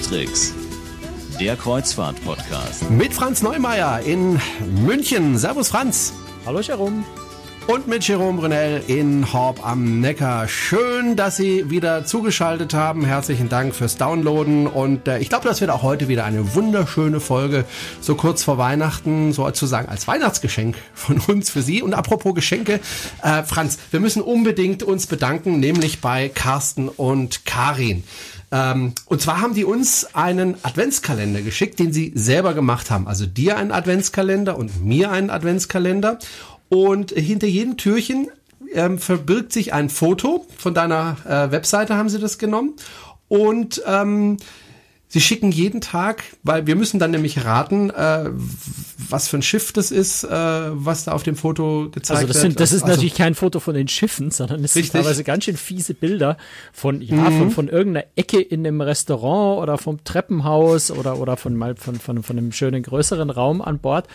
Cruise der Kreuzfahrt-Podcast. Mit Franz Neumeier in München. Servus Franz. Hallo Jerome. Und mit Jerome Brunel in Horb am Neckar. Schön, dass Sie wieder zugeschaltet haben. Herzlichen Dank fürs Downloaden. Und äh, ich glaube, das wird auch heute wieder eine wunderschöne Folge, so kurz vor Weihnachten, sozusagen als Weihnachtsgeschenk von uns für Sie. Und apropos Geschenke, äh, Franz, wir müssen unbedingt uns bedanken, nämlich bei Carsten und Karin. Ähm, und zwar haben die uns einen Adventskalender geschickt, den sie selber gemacht haben. Also dir einen Adventskalender und mir einen Adventskalender. Und hinter jedem Türchen ähm, verbirgt sich ein Foto. Von deiner äh, Webseite haben sie das genommen. Und ähm, Sie schicken jeden Tag, weil wir müssen dann nämlich raten, äh, was für ein Schiff das ist, äh, was da auf dem Foto gezeigt also das sind, wird. Das ist also, natürlich kein Foto von den Schiffen, sondern es Richtig. sind teilweise ganz schön fiese Bilder von, ja, Mhm. von, von irgendeiner Ecke in einem Restaurant oder vom Treppenhaus oder, oder von mal von, von, von einem schönen größeren Raum an Bord.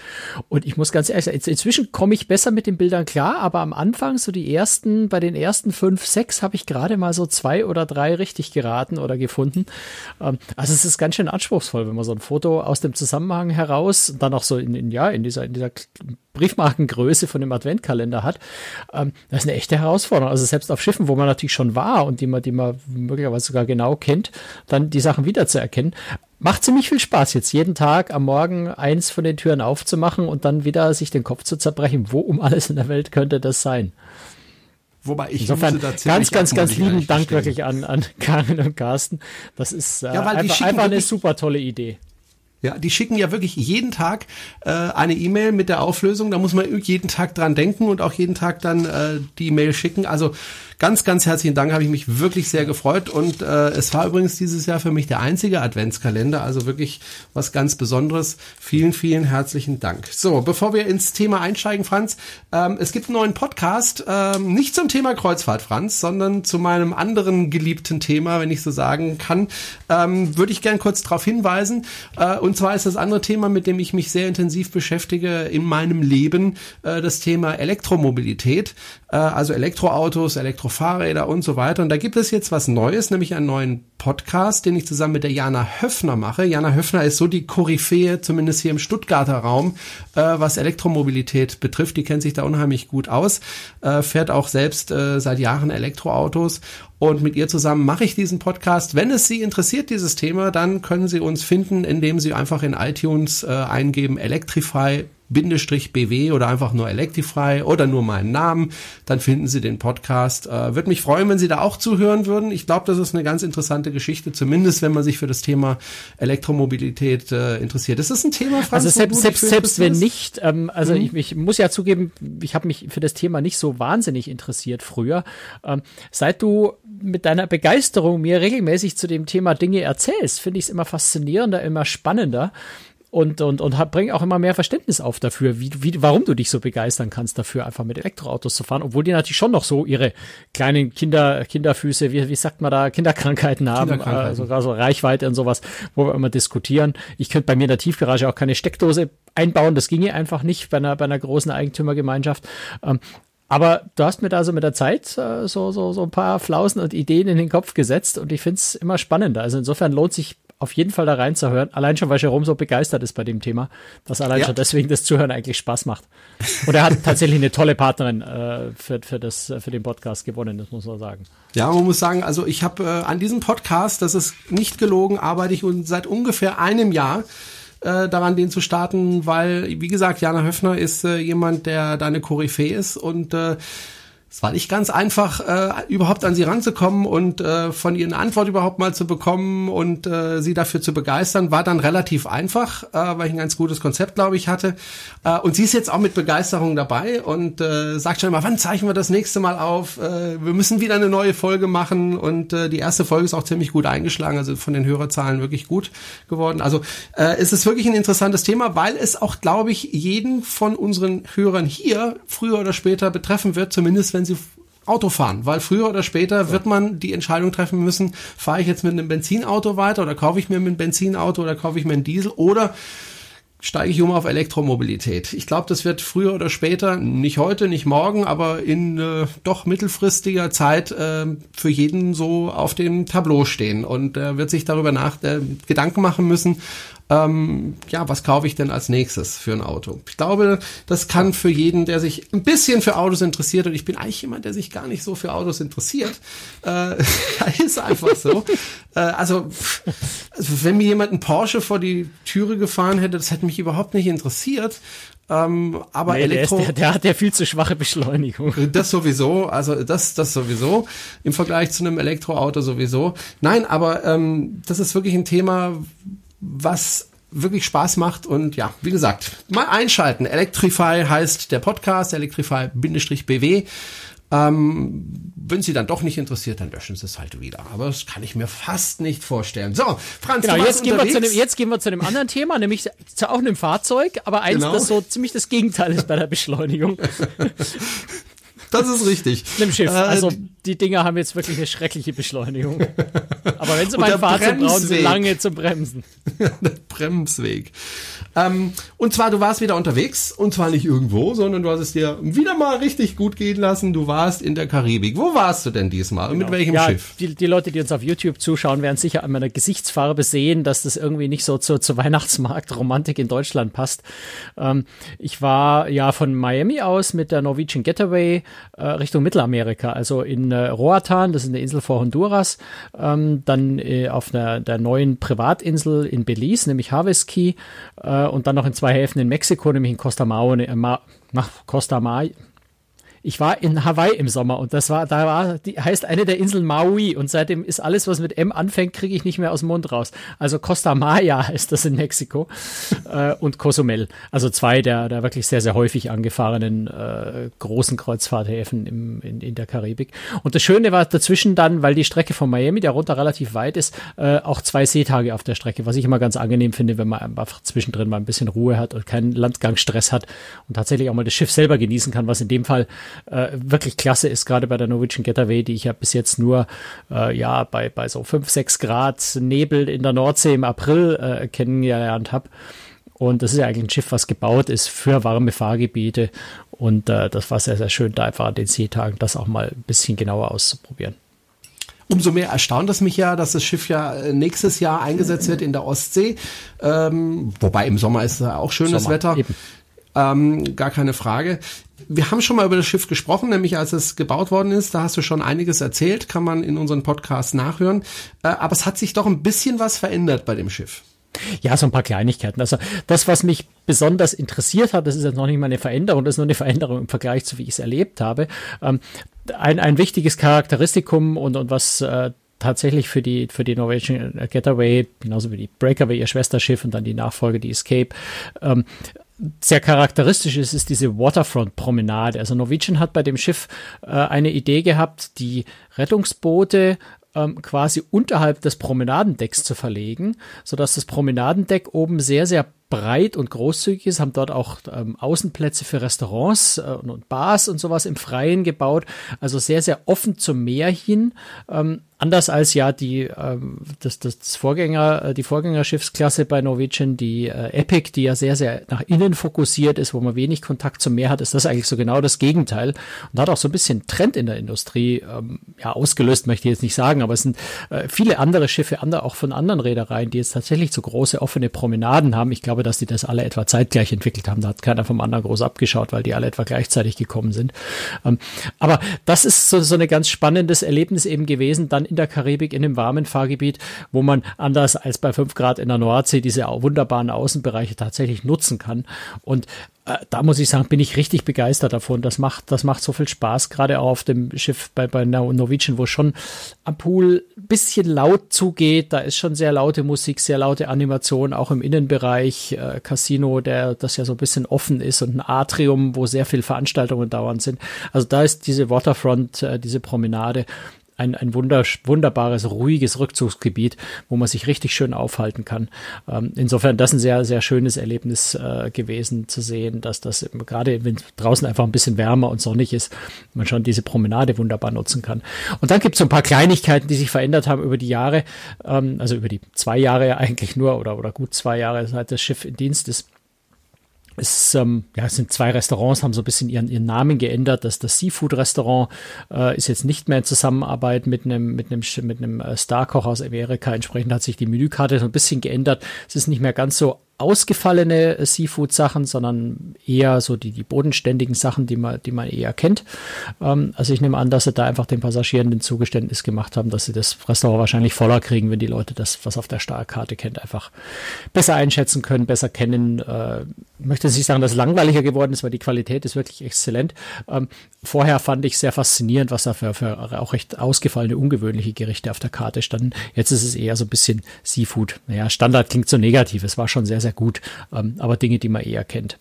Und ich muss ganz ehrlich sagen, inzwischen komme ich besser mit den Bildern klar, aber am Anfang, so die ersten, bei den ersten fünf, sechs habe ich gerade mal so zwei oder drei richtig geraten oder gefunden. Ähm, also es ist ganz schön anspruchsvoll, wenn man so ein Foto aus dem Zusammenhang heraus und dann auch so in, in ja, in dieser, in dieser Briefmarkengröße von dem Adventkalender hat. Ähm, das ist eine echte Herausforderung. Also selbst auf Schiffen, wo man natürlich schon war und die man, die man möglicherweise sogar genau kennt, dann die Sachen wiederzuerkennen. Macht ziemlich viel Spaß, jetzt jeden Tag am Morgen eins von den Türen aufzumachen und dann wieder sich den Kopf zu zerbrechen. Wo um alles in der Welt könnte das sein? wobei ich Insofern ganz, ganz, ganz ich lieben Dank wirklich an, an Karin und Carsten. Das ist äh, Ja, einfach, einfach eine super tolle Idee. Ja, die schicken ja wirklich jeden Tag äh, eine E-Mail mit der Auflösung. Da muss man jeden Tag dran denken und auch jeden Tag dann äh, die E-Mail schicken. Also ganz, ganz herzlichen Dank, habe ich mich wirklich sehr gefreut. Und äh, es war übrigens dieses Jahr für mich der einzige Adventskalender. Also wirklich was ganz Besonderes. Vielen, vielen herzlichen Dank. So, bevor wir ins Thema einsteigen, Franz, ähm, es gibt einen neuen Podcast, ähm, nicht zum Thema Kreuzfahrt, Franz, sondern zu meinem anderen geliebten Thema, wenn ich so sagen kann, ähm, würde ich gern kurz darauf hinweisen. Äh, und zwar ist das andere Thema, mit dem ich mich sehr intensiv beschäftige in meinem Leben, äh, das Thema Elektromobilität, also Elektroautos, Elektrofahrräder und so weiter. Und da gibt es jetzt was Neues, nämlich einen neuen Podcast, den ich zusammen mit der Jana Höfner mache. Jana Höfner ist so die Koryphäe, zumindest hier im Stuttgarter Raum, äh, was Elektromobilität betrifft. Die kennt sich da unheimlich gut aus, äh, fährt auch selbst äh, seit Jahren Elektroautos. Und mit ihr zusammen mache ich diesen Podcast. Wenn es Sie interessiert, dieses Thema, dann können Sie uns finden, indem Sie einfach in iTunes äh, eingeben Electrify Bindestrich BW oder einfach nur Electrify oder nur meinen Namen, dann finden Sie den Podcast. Äh, Würde mich freuen, wenn Sie da auch zuhören würden. Ich glaube, das ist eine ganz interessante Geschichte, zumindest wenn man sich für das Thema Elektromobilität äh, interessiert. Das ist ein Thema, Franz, Also selbst, selbst, selbst wenn nicht, ähm, also ich, ich muss ja zugeben, ich habe mich für das Thema nicht so wahnsinnig interessiert früher. Ähm, seit du mit deiner Begeisterung mir regelmäßig zu dem Thema Dinge erzählst, finde ich es immer faszinierender, immer spannender. Und, und, und hab, bring auch immer mehr Verständnis auf dafür, wie, wie, warum du dich so begeistern kannst dafür, einfach mit Elektroautos zu fahren, obwohl die natürlich schon noch so ihre kleinen Kinder, Kinderfüße, wie, wie sagt man da, Kinderkrankheiten haben, Kinderkrankheiten. Äh, sogar so Reichweite und sowas, wo wir immer diskutieren. Ich könnte bei mir in der Tiefgarage auch keine Steckdose einbauen, das ginge einfach nicht bei einer, bei einer großen Eigentümergemeinschaft. Ähm, aber du hast mir da so mit der Zeit äh, so, so, so ein paar Flausen und Ideen in den Kopf gesetzt und ich find's immer spannender. Also insofern lohnt sich auf jeden Fall da reinzuhören. Allein schon, weil Jerome so begeistert ist bei dem Thema, dass allein Ja. schon deswegen das Zuhören eigentlich Spaß macht. Und er hat tatsächlich eine tolle Partnerin äh, für, für, das, für den Podcast gewonnen, das muss man sagen. Ja, man muss sagen, also ich habe äh, an diesem Podcast, das ist nicht gelogen, arbeite ich seit ungefähr einem Jahr äh, daran, den zu starten, weil, wie gesagt, Jana Höfner ist äh, jemand, der da eine Koryphäe ist und äh, es war nicht ganz einfach, äh, überhaupt an sie ranzukommen und äh, von ihr eine Antwort überhaupt mal zu bekommen und äh, sie dafür zu begeistern, war dann relativ einfach, äh, weil ich ein ganz gutes Konzept, glaube ich, hatte. Äh, und sie ist jetzt auch mit Begeisterung dabei und äh, sagt schon immer, wann zeichnen wir das nächste Mal auf? Äh, wir müssen wieder eine neue Folge machen und äh, die erste Folge ist auch ziemlich gut eingeschlagen, also von den Hörerzahlen wirklich gut geworden. Also äh, es ist wirklich ein interessantes Thema, weil es auch, glaube ich, jeden von unseren Hörern hier früher oder später betreffen wird, zumindest wenn sie Auto fahren, weil früher oder später wird man die Entscheidung treffen müssen, fahre ich jetzt mit einem Benzinauto weiter oder kaufe ich mir ein Benzinauto oder kaufe ich mir ein Diesel oder steige ich um auf Elektromobilität. Ich glaube, das wird früher oder später, nicht heute, nicht morgen, aber in äh, doch mittelfristiger Zeit äh, für jeden so auf dem Tableau stehen und er wird sich darüber nach äh, Gedanken machen müssen, ähm, ja, was kaufe ich denn als nächstes für ein Auto? Ich glaube, das kann für jeden, der sich ein bisschen für Autos interessiert, und ich bin eigentlich jemand, der sich gar nicht so für Autos interessiert, äh, ist einfach so. äh, also, also, wenn mir jemand einen Porsche vor die Türe gefahren hätte, das hätte mich überhaupt nicht interessiert. Ähm, aber nee, Elektro. Der, der, der, hat ja viel zu schwache Beschleunigung. Das sowieso, also das, das sowieso, im Vergleich zu einem Elektroauto sowieso. Nein, aber ähm, das ist wirklich ein Thema, was wirklich Spaß macht und ja, wie gesagt, mal einschalten. Electrify heißt der Podcast, Electrify-BW. Ähm, wenn Sie dann doch nicht interessiert, dann löschen Sie es halt wieder. Aber das kann ich mir fast nicht vorstellen. So, Franz, genau, du jetzt, gehen wir zu einem, jetzt gehen wir zu einem anderen Thema, nämlich zu auch einem Fahrzeug, aber eins, Genau. das so ziemlich das Gegenteil ist bei der Beschleunigung. Das ist richtig. Einem Schiff. Äh, Also die Dinger haben jetzt wirklich eine schreckliche Beschleunigung. Aber wenn sie mal fahren, so brauchen sie lange zum Bremsen. der Bremsweg. Ähm, und zwar, du warst wieder unterwegs und zwar nicht irgendwo, sondern du hast es dir wieder mal richtig gut gehen lassen. Du warst in der Karibik. Wo warst du denn diesmal und mit welchem ja, Schiff? Die, die Leute, die uns auf YouTube zuschauen, werden sicher an meiner Gesichtsfarbe sehen, dass das irgendwie nicht so zur, zur Weihnachtsmarkt-Romantik in Deutschland passt. Ähm, ich war ja von Miami aus mit der Norwegian Getaway äh, Richtung Mittelamerika, also in äh, Roatan, das ist eine Insel vor Honduras, ähm, dann äh, auf einer der neuen Privatinsel in Belize, nämlich Harvest Key, äh, und dann noch in zwei Häfen in Mexiko, nämlich in Costa Mao, äh, Ma, Costa May, ich war in Hawaii im Sommer und das war, da war, die heißt eine der Inseln Maui und seitdem ist alles, was mit M anfängt, kriege ich nicht mehr aus dem Mund raus. Also Costa Maya heißt das in Mexiko äh, und Cozumel. Also zwei der, der wirklich sehr, sehr häufig angefahrenen äh, großen Kreuzfahrthäfen im, in, in der Karibik. Und das Schöne war dazwischen dann, weil die Strecke von Miami, der runter relativ weit ist, äh, auch zwei Seetage auf der Strecke, was ich immer ganz angenehm finde, wenn man einfach zwischendrin mal ein bisschen Ruhe hat und keinen Landgangsstress hat und tatsächlich auch mal das Schiff selber genießen kann, was in dem Fall äh, wirklich klasse ist, gerade bei der Norwegian Getaway, die ich ja bis jetzt nur äh, ja bei, bei so 5, 6 Grad Nebel in der Nordsee im April äh, kennengelernt habe. Und das ist ja eigentlich ein Schiff, was gebaut ist für warme Fahrgebiete. Und äh, das war sehr, sehr schön, da einfach an den Seetagen das auch mal ein bisschen genauer auszuprobieren. Umso mehr erstaunt es mich ja, dass das Schiff ja äh, nächstes Jahr eingesetzt wird in der Ostsee. Ähm, wobei im Sommer ist ja auch schönes Sommer, Wetter. Ähm, gar keine Frage. Wir haben schon mal über das Schiff gesprochen, nämlich als es gebaut worden ist. Da hast du schon einiges erzählt, kann man in unseren Podcast nachhören. Äh, aber es hat sich doch ein bisschen was verändert bei dem Schiff. Ja, so ein paar Kleinigkeiten. Also das, was mich besonders interessiert hat, das ist jetzt noch nicht mal eine Veränderung, das ist nur eine Veränderung im Vergleich zu wie ich es erlebt habe. Ähm, ein, ein wichtiges Charakteristikum und, und was äh, tatsächlich für die, für die Norwegian Getaway, genauso wie die Breakaway, ihr Schwesterschiff und dann die Nachfolge, die Escape, ähm, sehr charakteristisch ist, ist diese Waterfront-Promenade. Also Norwegian hat bei dem Schiff äh, eine Idee gehabt, die Rettungsboote ähm, quasi unterhalb des Promenadendecks zu verlegen, sodass das Promenadendeck oben sehr, sehr breit und großzügig ist, haben dort auch ähm, Außenplätze für Restaurants äh, und, Bars und sowas im Freien gebaut. Also sehr, sehr offen zum Meer hin. Ähm, anders als ja die ähm, das, das Vorgänger äh, die Vorgängerschiffsklasse bei Norwegian die äh, Epic die ja sehr sehr nach innen fokussiert ist wo man wenig Kontakt zum Meer hat ist das eigentlich so genau das Gegenteil. Und hat auch so ein bisschen Trend in der Industrie ähm, ja ausgelöst möchte ich jetzt nicht sagen aber es sind äh, viele andere Schiffe andere auch von anderen Reedereien die jetzt tatsächlich so große offene Promenaden haben. Ich glaube dass die das alle etwa zeitgleich entwickelt haben. Da hat keiner vom anderen groß abgeschaut weil die alle etwa gleichzeitig gekommen sind. Ähm, aber das ist so, so ein ganz spannendes Erlebnis eben gewesen dann in der Karibik in dem warmen Fahrgebiet, wo man anders als bei 5 Grad in der Nordsee diese wunderbaren Außenbereiche tatsächlich nutzen kann. Und äh, da muss ich sagen, bin ich richtig begeistert davon. Das macht, das macht so viel Spaß, gerade auch auf dem Schiff bei, bei Norwegian, wo schon am Pool ein bisschen laut zugeht. Da ist schon sehr laute Musik, sehr laute Animation, auch im Innenbereich. Äh, Casino, der das ja so ein bisschen offen ist und ein Atrium, wo sehr viel Veranstaltungen dauernd sind. Also da ist diese Waterfront, äh, diese Promenade ein, ein wunder, wunderbares, ruhiges Rückzugsgebiet, wo man sich richtig schön aufhalten kann. Ähm, insofern das ein sehr, sehr schönes Erlebnis äh, gewesen zu sehen, dass das gerade wenn draußen einfach ein bisschen wärmer und sonnig ist, man schon diese Promenade wunderbar nutzen kann. Und dann gibt es so ein paar Kleinigkeiten, die sich verändert haben über die Jahre, ähm, also über die zwei Jahre eigentlich nur oder, oder gut zwei Jahre, seit das Schiff in Dienst ist. Es, ähm, ja, es sind zwei Restaurants, haben so ein bisschen ihren, ihren Namen geändert. Das, das Seafood-Restaurant äh, ist jetzt nicht mehr in Zusammenarbeit mit einem, mit einem, mit einem äh, Starkoch aus Amerika. Entsprechend hat sich die Menükarte so ein bisschen geändert. Es ist nicht mehr ganz so ausgefallene Seafood-Sachen, sondern eher so die, die bodenständigen Sachen, die man, die man eher kennt. Ähm, also ich nehme an, dass sie da einfach den Passagieren den Zugeständnis gemacht haben, dass sie das Restaurant wahrscheinlich voller kriegen, wenn die Leute das, was auf der Starkarte kennt, einfach besser einschätzen können, besser kennen. Äh, möchte nicht sagen, dass es langweiliger geworden ist, weil die Qualität ist wirklich exzellent. Ähm, vorher fand ich sehr faszinierend, was da für, für auch recht ausgefallene, ungewöhnliche Gerichte auf der Karte standen. Jetzt ist es eher so ein bisschen Seafood. Naja, Standard klingt so negativ. Es war schon sehr, sehr gut, ähm, aber Dinge, die man eher kennt.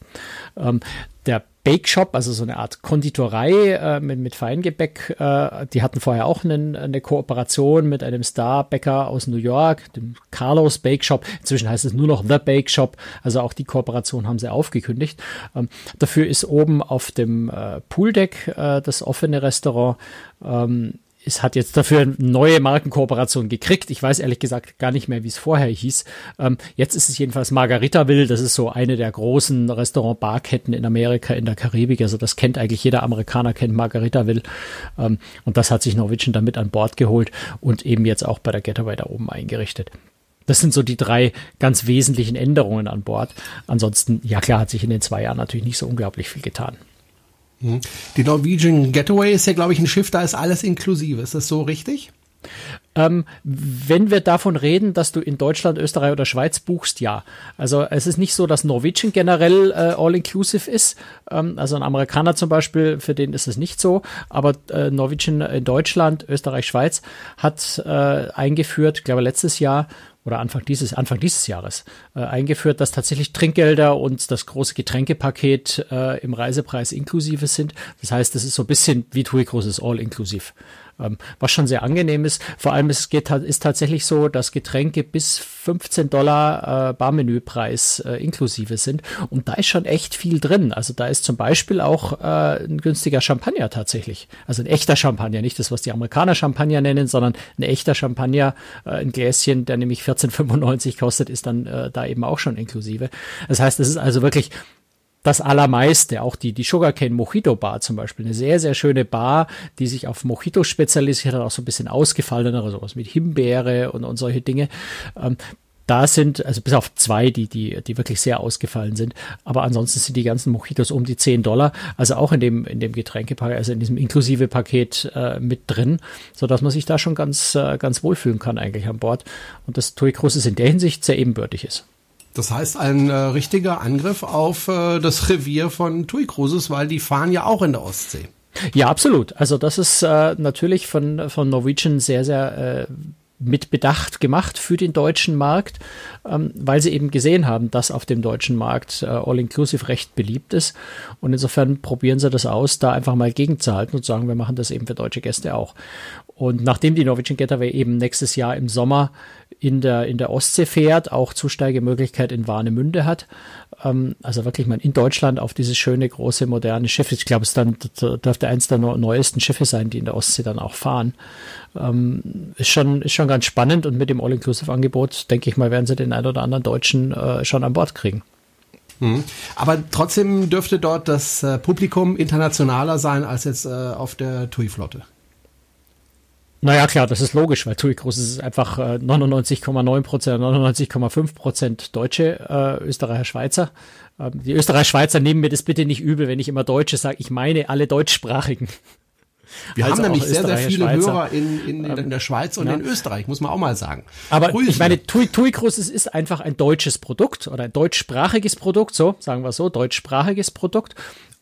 Ähm, der Bake Shop, also so eine Art Konditorei äh, mit, mit Feingebäck. Äh, die hatten vorher auch einen, eine Kooperation mit einem Star-Bäcker aus New York, dem Carlos Bake Shop. Inzwischen heißt es nur noch The Bake Shop. Also auch die Kooperation haben sie aufgekündigt. Ähm, dafür ist oben auf dem äh, Pooldeck äh, das offene Restaurant ähm, es hat jetzt dafür eine neue Markenkooperation gekriegt. Ich weiß ehrlich gesagt gar nicht mehr, wie es vorher hieß. Ähm, jetzt ist es jedenfalls Margaritaville. Das ist so eine der großen Restaurant-Barketten in Amerika, in der Karibik. Also das kennt eigentlich jeder Amerikaner, kennt Margaritaville. Ähm, und das hat sich Norwegian damit an Bord geholt und eben jetzt auch bei der Getaway da oben eingerichtet. Das sind so die drei ganz wesentlichen Änderungen an Bord. Ansonsten, ja klar, hat sich in den zwei Jahren natürlich nicht so unglaublich viel getan. Hm. Die Norwegian Getaway ist ja, glaube ich, ein Schiff, da ist alles inklusive. Ist das so richtig? Ähm, wenn wir davon reden, dass du in Deutschland, Österreich oder Schweiz buchst, ja. Also es ist nicht so, dass Norwegian generell äh, all-inclusive ist. Ähm, also ein Amerikaner zum Beispiel, für den ist es nicht so. Aber äh, Norwegian in Deutschland, Österreich, Schweiz hat äh, eingeführt, glaube letztes Jahr oder Anfang dieses, Anfang dieses Jahres äh, eingeführt, dass tatsächlich Trinkgelder und das große Getränkepaket äh, im Reisepreis inklusive sind. Das heißt, das ist so ein bisschen wie TUI großes All-inklusiv ähm, was schon sehr angenehm ist. Vor allem es geht, ist tatsächlich so, dass Getränke bis 15 Dollar äh, Barmenüpreis äh, inklusive sind und da ist schon echt viel drin. Also da ist zum Beispiel auch äh, ein günstiger Champagner tatsächlich. Also ein echter Champagner, nicht das, was die Amerikaner Champagner nennen, sondern ein echter Champagner, äh, ein Gläschen, der nämlich 14,95 kostet, ist dann äh, da eben auch schon inklusive. Das heißt, es ist also wirklich das Allermeiste. Auch die, die Sugarcane Mojito Bar zum Beispiel. Eine sehr, sehr schöne Bar, die sich auf Mojito spezialisiert hat, auch so ein bisschen ausgefallenere, sowas mit Himbeere und, und solche Dinge. Ähm, da sind, also bis auf zwei, die, die, die wirklich sehr ausgefallen sind. Aber ansonsten sind die ganzen Mojitos um die 10 Dollar. Also auch in dem, in dem Getränkepaket, also in diesem inklusive Paket äh, mit drin, so dass man sich da schon ganz, äh, ganz wohlfühlen kann eigentlich an Bord. Und das TUI Cruises in der Hinsicht sehr ebenbürtig ist. Das heißt, ein äh, richtiger Angriff auf äh, das Revier von TUI Cruises, weil die fahren ja auch in der Ostsee. Ja, absolut. Also das ist äh, natürlich von, von Norwegian sehr, sehr äh, mit Bedacht gemacht für den deutschen Markt, ähm, weil sie eben gesehen haben, dass auf dem deutschen Markt äh, All-Inclusive recht beliebt ist. Und insofern probieren sie das aus, da einfach mal gegenzuhalten und sagen, wir machen das eben für deutsche Gäste auch. Und nachdem die Norwegian Getaway eben nächstes Jahr im Sommer in der, in der Ostsee fährt, auch Zusteigemöglichkeit in Warnemünde hat. Ähm, also wirklich mal in Deutschland auf dieses schöne, große, moderne Schiff. Ich glaube, es dann dürfte eins der neuesten Schiffe sein, die in der Ostsee dann auch fahren. Ähm, ist schon, ist schon ganz spannend und mit dem All-Inclusive-Angebot, denke ich mal, werden sie den ein oder anderen Deutschen äh, schon an Bord kriegen. Mhm. Aber trotzdem dürfte dort das äh, Publikum internationaler sein als jetzt äh, auf der TUI-Flotte. Naja, klar, das ist logisch, weil TUI Cruises ist einfach 99,9 äh, Prozent, 99,5 Prozent Deutsche, äh, Österreicher, Schweizer. Ähm, die Österreicher, Schweizer nehmen mir das bitte nicht übel, wenn ich immer Deutsche sage. Ich meine alle Deutschsprachigen. Wir also haben nämlich sehr, sehr viele Schweizer. Hörer in, in, in, der Schweiz und ja. in Österreich, muss man auch mal sagen. Aber Grüße. ich meine, TUI, TUI Cruises ist einfach ein deutsches Produkt oder ein deutschsprachiges Produkt, so sagen wir so, deutschsprachiges Produkt.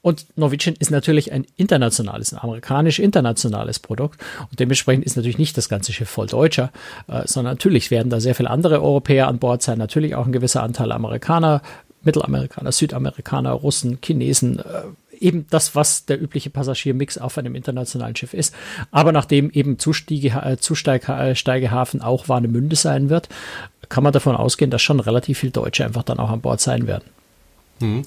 Und Norwegian ist natürlich ein internationales, ein amerikanisch-internationales Produkt. Und dementsprechend ist natürlich nicht das ganze Schiff voll Deutscher, äh, sondern natürlich werden da sehr viele andere Europäer an Bord sein, natürlich auch ein gewisser Anteil Amerikaner, Mittelamerikaner, Südamerikaner, Russen, Chinesen, äh, eben das, was der übliche Passagiermix auf einem internationalen Schiff ist. Aber nachdem eben Zustiege, äh, Zusteigehafen auch Warnemünde sein wird, kann man davon ausgehen, dass schon relativ viele Deutsche einfach dann auch an Bord sein werden. Mhm.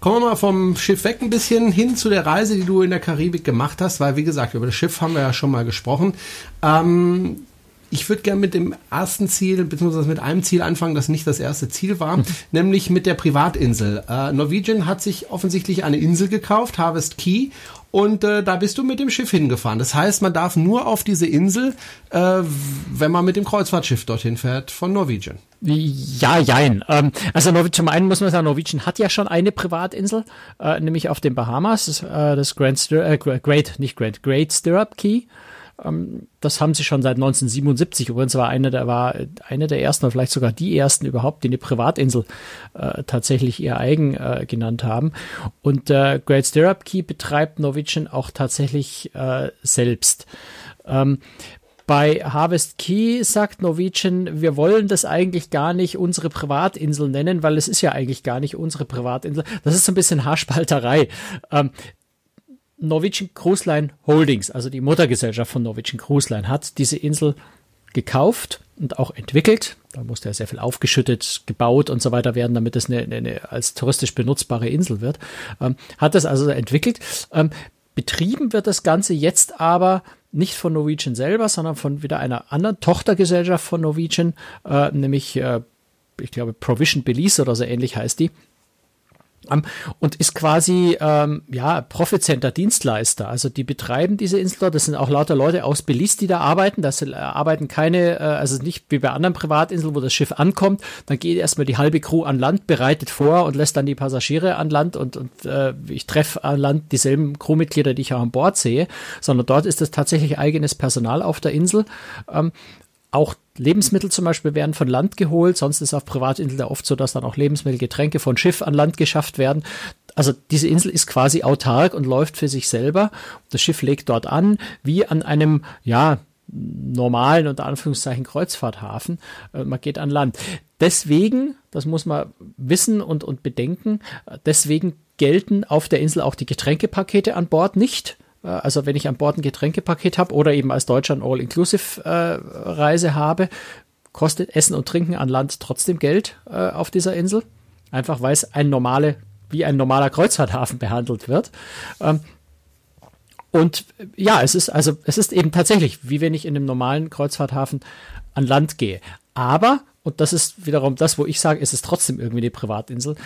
Kommen wir mal vom Schiff weg ein bisschen hin zu der Reise, die du in der Karibik gemacht hast, weil wie gesagt, über das Schiff haben wir ja schon mal gesprochen. Ähm, ich würde gerne mit dem ersten Ziel, beziehungsweise mit einem Ziel anfangen, das nicht das erste Ziel war, mhm. nämlich mit der Privatinsel. Äh, Norwegian hat sich offensichtlich eine Insel gekauft, Harvest Key, und äh, da bist du mit dem Schiff hingefahren. Das heißt, man darf nur auf diese Insel, äh, wenn man mit dem Kreuzfahrtschiff dorthin fährt, von Norwegian. Ja, jein. Ähm, also zum einen muss man sagen, Norwegian hat ja schon eine Privatinsel, äh, nämlich auf den Bahamas, das, äh, das Grand Stir äh, Great, nicht Great, Great Stirrup Key. Ähm, das haben sie schon seit 1977. Übrigens war eine der, war eine der ersten oder vielleicht sogar die ersten überhaupt, die eine Privatinsel äh, tatsächlich ihr eigen äh, genannt haben. Und äh, Great Stirrup Key betreibt Norwegian auch tatsächlich äh, selbst. Ähm, bei Harvest Key sagt Norwegian, wir wollen das eigentlich gar nicht unsere Privatinsel nennen, weil es ist ja eigentlich gar nicht unsere Privatinsel. Das ist so ein bisschen Haarspalterei. Ähm, Norwegian Cruise Line Holdings, also die Muttergesellschaft von Norwegian Cruise Line, hat diese Insel gekauft und auch entwickelt. Da musste ja sehr viel aufgeschüttet, gebaut und so weiter werden, damit es eine, eine als touristisch benutzbare Insel wird. Ähm, hat das also entwickelt. Ähm, betrieben wird das Ganze jetzt aber nicht von Norwegian selber, sondern von wieder einer anderen Tochtergesellschaft von Norwegian, äh, nämlich äh, ich glaube Provision Belize oder so ähnlich heißt die und ist quasi ähm, ja Profit Center Dienstleister. Also die betreiben diese Insel dort. Das sind auch lauter Leute aus Belize, die da arbeiten. Das äh, arbeiten keine, äh, also nicht wie bei anderen Privatinseln, wo das Schiff ankommt. Dann geht erstmal die halbe Crew an Land, bereitet vor und lässt dann die Passagiere an Land und, und äh, ich treffe an Land dieselben Crewmitglieder, die ich auch an Bord sehe. Sondern dort ist es tatsächlich eigenes Personal auf der Insel. Ähm, auch Lebensmittel zum Beispiel werden von Land geholt, sonst ist auf Privatinseln oft so, dass dann auch Lebensmittel, Getränke von Schiff an Land geschafft werden. Also diese Insel ist quasi autark und läuft für sich selber. Das Schiff legt dort an, wie an einem, ja, normalen, unter Anführungszeichen, Kreuzfahrthafen. Äh, man geht an Land. Deswegen, das muss man wissen und, und bedenken, deswegen gelten auf der Insel auch die Getränkepakete an Bord nicht. Äh, also wenn ich an Bord ein Getränkepaket habe oder eben als Deutscher ein All-Inclusive-Reise äh, habe, kostet Essen und Trinken an Land trotzdem Geld äh, auf dieser Insel. Einfach weil es ein normale, wie ein normaler Kreuzfahrthafen behandelt wird. Ähm, und ja, es ist also, es ist eben tatsächlich, wie wenn ich in einem normalen Kreuzfahrthafen an Land gehe. Aber, und das ist wiederum das, wo ich sage, es ist trotzdem irgendwie eine Privatinsel,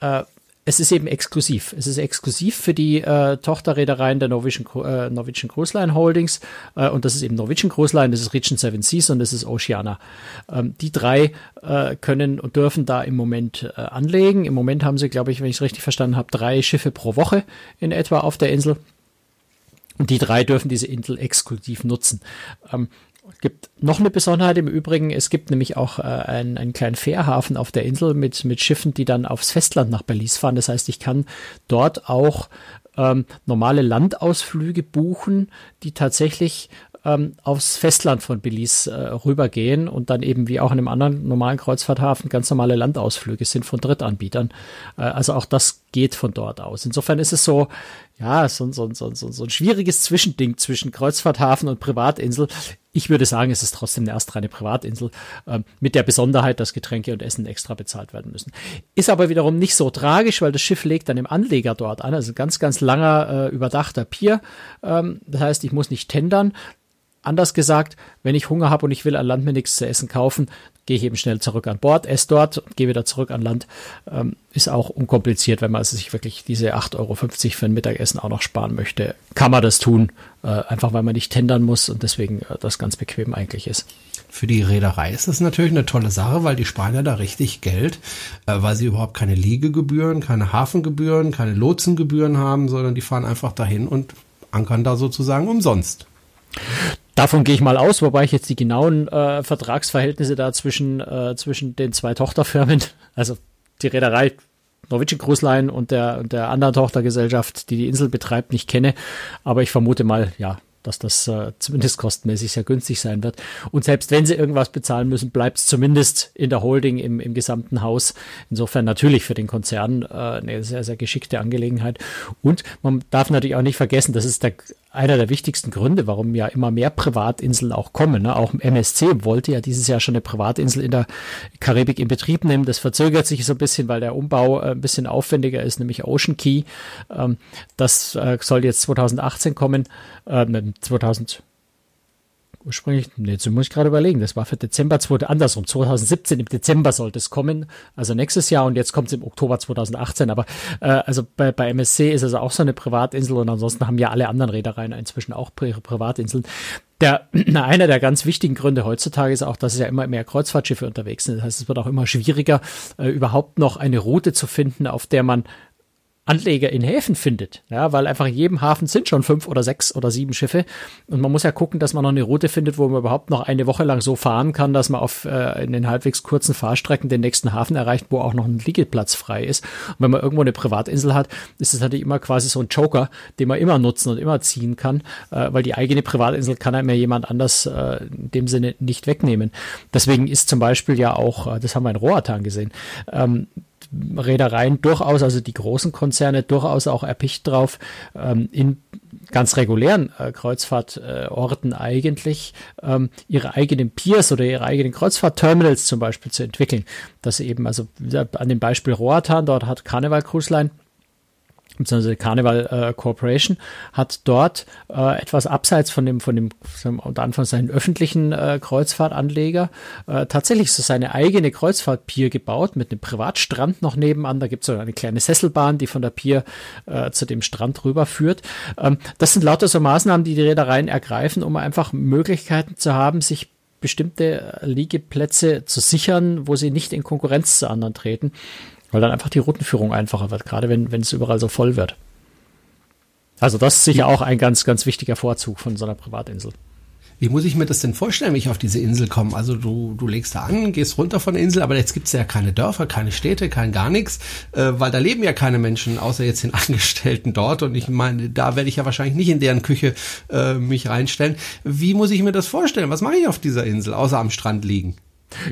äh, es ist eben exklusiv. Es ist exklusiv für die äh, Tochterreedereien der Norwegian, äh, Norwegian Cruise Line Holdings. Äh, und das ist eben Norwegian Cruise Line, das ist Regent Seven Seas und das ist Oceana. Ähm, die drei äh, können und dürfen da im Moment äh, anlegen. Im Moment haben sie, glaube ich, wenn ich es richtig verstanden habe, drei Schiffe pro Woche in etwa auf der Insel. Und die drei dürfen diese Insel exklusiv nutzen. Ähm, gibt noch eine Besonderheit im Übrigen. Es gibt nämlich auch äh, einen, einen kleinen Fährhafen auf der Insel mit, mit Schiffen, die dann aufs Festland nach Belize fahren. Das heißt, ich kann dort auch ähm, normale Landausflüge buchen, die tatsächlich ähm, aufs Festland von Belize äh, rübergehen und dann eben wie auch in einem anderen normalen Kreuzfahrthafen ganz normale Landausflüge sind von Drittanbietern. Äh, also auch das geht von dort aus. Insofern ist es so, ja, so, so, so, so, ein schwieriges Zwischending zwischen Kreuzfahrthafen und Privatinsel. Ich würde sagen, es ist trotzdem eine erstreine Privatinsel ähm, mit der Besonderheit, dass Getränke und Essen extra bezahlt werden müssen. Ist aber wiederum nicht so tragisch, weil das Schiff legt dann im Anleger dort an. Also ein ganz, ganz langer, äh, überdachter Pier. Ähm, das heißt, ich muss nicht tendern. Anders gesagt, wenn ich Hunger habe und ich will an Land mir nichts zu essen kaufen, gehe ich eben schnell zurück an Bord, esse dort, gehe wieder zurück an Land. Ähm, ist auch unkompliziert, wenn man sich wirklich diese 8,50 Euro für ein Mittagessen auch noch sparen möchte. Kann man das tun, äh, einfach weil man nicht tendern muss und deswegen äh, das ganz bequem eigentlich ist. Für die Reederei ist das natürlich eine tolle Sache, weil die sparen ja da richtig Geld, äh, weil sie überhaupt keine Liegegebühren, keine Hafengebühren, keine Lotsengebühren haben, sondern die fahren einfach dahin und ankern da sozusagen umsonst. Davon gehe ich mal aus, wobei ich jetzt die genauen äh, Vertragsverhältnisse da zwischen, äh, zwischen den zwei Tochterfirmen, also die Reederei Norwegian Cruise Line und der, und der anderen Tochtergesellschaft, die die Insel betreibt, nicht kenne. Aber ich vermute mal, ja, dass das äh, zumindest kostenmäßig sehr günstig sein wird. Und selbst wenn sie irgendwas bezahlen müssen, bleibt es zumindest in der Holding im, im gesamten Haus. Insofern natürlich für den Konzern äh, eine sehr, sehr geschickte Angelegenheit. Und man darf natürlich auch nicht vergessen, das ist der einer der wichtigsten Gründe, warum ja immer mehr Privatinseln auch kommen. Ne? Auch MSC wollte ja dieses Jahr schon eine Privatinsel in der Karibik in Betrieb nehmen. Das verzögert sich so ein bisschen, weil der Umbau äh, ein bisschen aufwendiger ist, nämlich Ocean Key. Ähm, das äh, soll jetzt 2018 kommen, äh, 2000 Ursprünglich, jetzt muss ich gerade überlegen, das war für Dezember, andersrum, 2017 im Dezember sollte es kommen, also nächstes Jahr und jetzt kommt es im Oktober 2018. Aber äh, also bei, bei MSC ist es auch so eine Privatinsel und ansonsten haben ja alle anderen Reedereien inzwischen auch ihre Privatinseln. Der, einer der ganz wichtigen Gründe heutzutage ist auch, dass es ja immer mehr Kreuzfahrtschiffe unterwegs sind. Das heißt, es wird auch immer schwieriger, äh, überhaupt noch eine Route zu finden, auf der man Anleger in Häfen findet. Ja, weil einfach in jedem Hafen sind schon fünf oder sechs oder sieben Schiffe. Und man muss ja gucken, dass man noch eine Route findet, wo man überhaupt noch eine Woche lang so fahren kann, dass man auf äh, in den halbwegs kurzen Fahrstrecken den nächsten Hafen erreicht, wo auch noch ein Liegeplatz frei ist. Und wenn man irgendwo eine Privatinsel hat, ist es natürlich immer quasi so ein Joker, den man immer nutzen und immer ziehen kann, äh, weil die eigene Privatinsel kann einem ja jemand anders äh, in dem Sinne nicht wegnehmen. Deswegen ist zum Beispiel ja auch, äh, das haben wir in Roatan gesehen, ähm, Reedereien durchaus, also die großen Konzerne durchaus auch erpicht drauf, ähm, in ganz regulären äh, Kreuzfahrtorten äh, eigentlich ähm, ihre eigenen Piers oder ihre eigenen Kreuzfahrtterminals zum Beispiel zu entwickeln. Das eben, also an dem Beispiel Roatan, dort hat Carnival Cruise Line beziehungsweise Carnival äh, Corporation hat dort äh, etwas abseits von dem von dem unter Anführungszeichen öffentlichen äh, Kreuzfahrtanleger äh, tatsächlich so seine eigene Kreuzfahrtpier gebaut mit einem Privatstrand noch nebenan. Da gibt es so eine kleine Sesselbahn, die von der Pier äh, zu dem Strand rüberführt. Ähm, das sind lauter so Maßnahmen, die die Reedereien ergreifen, um einfach Möglichkeiten zu haben, sich bestimmte Liegeplätze zu sichern, wo sie nicht in Konkurrenz zu anderen treten weil dann einfach die Routenführung einfacher wird, gerade wenn, wenn es überall so voll wird. Also das ist sicher auch ein ganz, ganz wichtiger Vorzug von so einer Privatinsel. Wie muss ich mir das denn vorstellen, wenn ich auf diese Insel komme? Also du, du legst da an, gehst runter von der Insel, aber jetzt gibt's ja keine Dörfer, keine Städte, kein gar nichts, äh, weil da leben ja keine Menschen, außer jetzt den Angestellten dort. Und ich meine, da werde ich ja wahrscheinlich nicht in deren Küche äh, mich reinstellen. Wie muss ich mir das vorstellen? Was mache ich auf dieser Insel, außer am Strand liegen?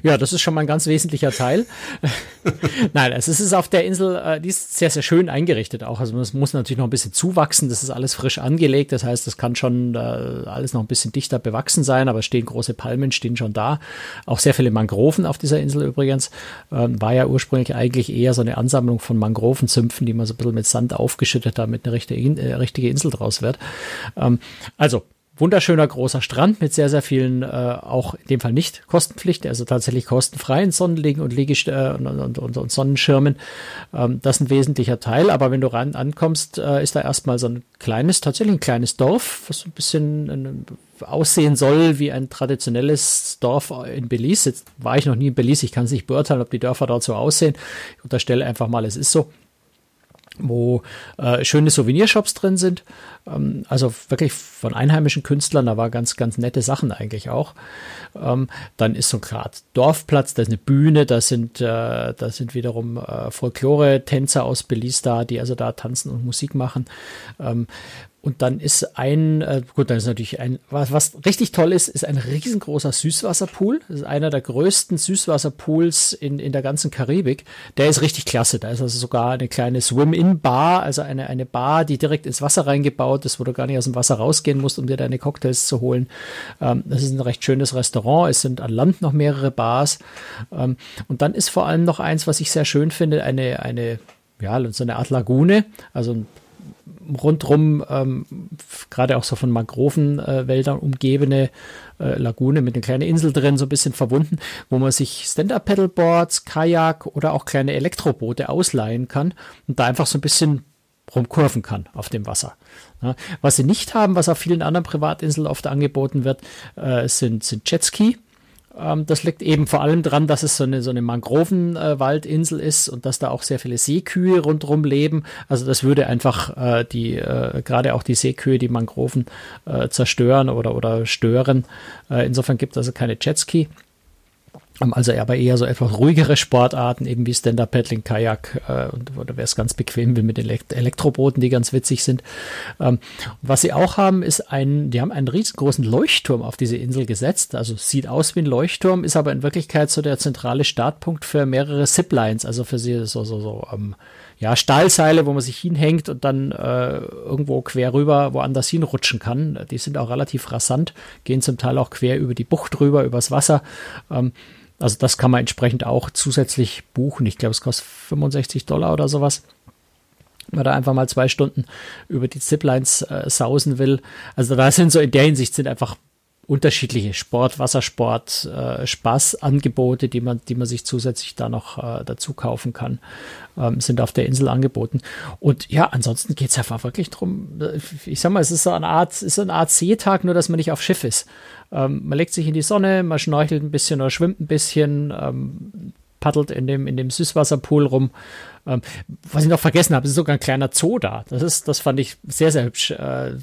Ja, das ist schon mal ein ganz wesentlicher Teil. Nein, es ist auf der Insel, äh, die ist sehr, sehr schön eingerichtet auch. Also es muss natürlich noch ein bisschen zuwachsen. Das ist alles frisch angelegt. Das heißt, das kann schon äh, alles noch ein bisschen dichter bewachsen sein, aber stehen große Palmen, stehen schon da. Auch sehr viele Mangroven auf dieser Insel übrigens. Ähm, war ja ursprünglich eigentlich eher so eine Ansammlung von Mangrovenzümpfen, die man so ein bisschen mit Sand aufgeschüttet, damit eine richtige, äh, richtige Insel draus wird. Ähm, also wunderschöner großer Strand mit sehr, sehr vielen, äh, auch in dem Fall nicht kostenpflichtig, also tatsächlich kostenfreien Sonnenliegen und, Liegest äh, und, und, und, und, Sonnenschirmen. Ähm, das ist ein wesentlicher Teil, aber wenn du ran ankommst, äh, ist da erstmal so ein kleines, tatsächlich ein kleines Dorf, was ein bisschen äh, aussehen soll wie ein traditionelles Dorf in Belize. Jetzt war ich noch nie in Belize, ich kann es nicht beurteilen, ob die Dörfer dort so aussehen. Ich unterstelle einfach mal, es ist so wo äh, schöne Souvenirshops drin sind. Ähm, also wirklich von einheimischen Künstlern, da war ganz, ganz nette Sachen eigentlich auch. Ähm, dann ist so ein Grad Dorfplatz, da ist eine Bühne, da sind, äh, da sind wiederum äh, Folklore-Tänzer aus Belize da, die also da tanzen und Musik machen. Ähm, und dann ist ein, äh, gut, dann ist natürlich ein, was, was richtig toll ist, ist ein riesengroßer Süßwasserpool. Das ist einer der größten Süßwasserpools in, in der ganzen Karibik. Der ist richtig klasse. Da ist also sogar eine kleine Swim-In-Bar, also eine, eine Bar, die direkt ins Wasser reingebaut ist, wo du gar nicht aus dem Wasser rausgehen musst, um dir deine Cocktails zu holen. Ähm, das ist ein recht schönes Restaurant. Es sind an Land noch mehrere Bars. Ähm, und dann ist vor allem noch eins, was ich sehr schön finde, eine, eine ja, so eine Art Lagune, also ein rundrum, ähm, gerade auch so von Mangrovenwäldern äh, umgebene äh, Lagune mit einer kleinen Insel drin, so ein bisschen verbunden, wo man sich Stand-Up-Pedalboards, Kajak oder auch kleine Elektroboote ausleihen kann und da einfach so ein bisschen rumkurven kann auf dem Wasser. Ja, was sie nicht haben, was auf vielen anderen Privatinseln oft angeboten wird, äh, sind, sind Jetski. Ähm, das liegt eben vor allem daran, dass es so eine, so eine Mangrovenwaldinsel äh, ist und dass da auch sehr viele Seekühe rundherum leben. Also das würde einfach äh, die, äh, gerade auch die Seekühe, die Mangroven äh, zerstören oder, oder stören. Äh, insofern gibt es also keine Jetski. Also aber eher so etwas ruhigere Sportarten, eben wie Stand-Up-Paddling, Kajak, äh, oder wer es ganz bequem will mit Elekt Elektrobooten, die ganz witzig sind. Ähm, was sie auch haben, ist ein, die haben einen riesengroßen Leuchtturm auf diese Insel gesetzt. Also sieht aus wie ein Leuchtturm, ist aber in Wirklichkeit so der zentrale Startpunkt für mehrere Ziplines, also für sie so, so, so, ähm, ja, Stahlseile, wo man sich hinhängt und dann äh, irgendwo quer rüber woanders hinrutschen kann. Die sind auch relativ rasant, gehen zum Teil auch quer über die Bucht rüber, übers Wasser. Ähm, also das kann man entsprechend auch zusätzlich buchen. Ich glaube, es kostet 65 Dollar oder sowas. Wenn man da einfach mal zwei Stunden über die Ziplines äh, sausen will. Also da sind so in der Hinsicht sind einfach unterschiedliche Sport, Wassersport, äh, Spaßangebote, die man, die man sich zusätzlich da noch äh, dazu kaufen kann, ähm, sind auf der Insel angeboten. Und ja, ansonsten geht's einfach wirklich drum. Ich sag mal, es ist so eine Art, ist so eine Art Seetag, nur dass man nicht auf Schiff ist. Ähm, man legt sich in die Sonne, man schnorchelt ein bisschen oder schwimmt ein bisschen, ähm, paddelt in dem, in dem Süßwasserpool rum. Ähm, was ich noch vergessen habe, ist sogar ein kleiner Zoo da. Das ist, das fand ich sehr, sehr hübsch. Äh,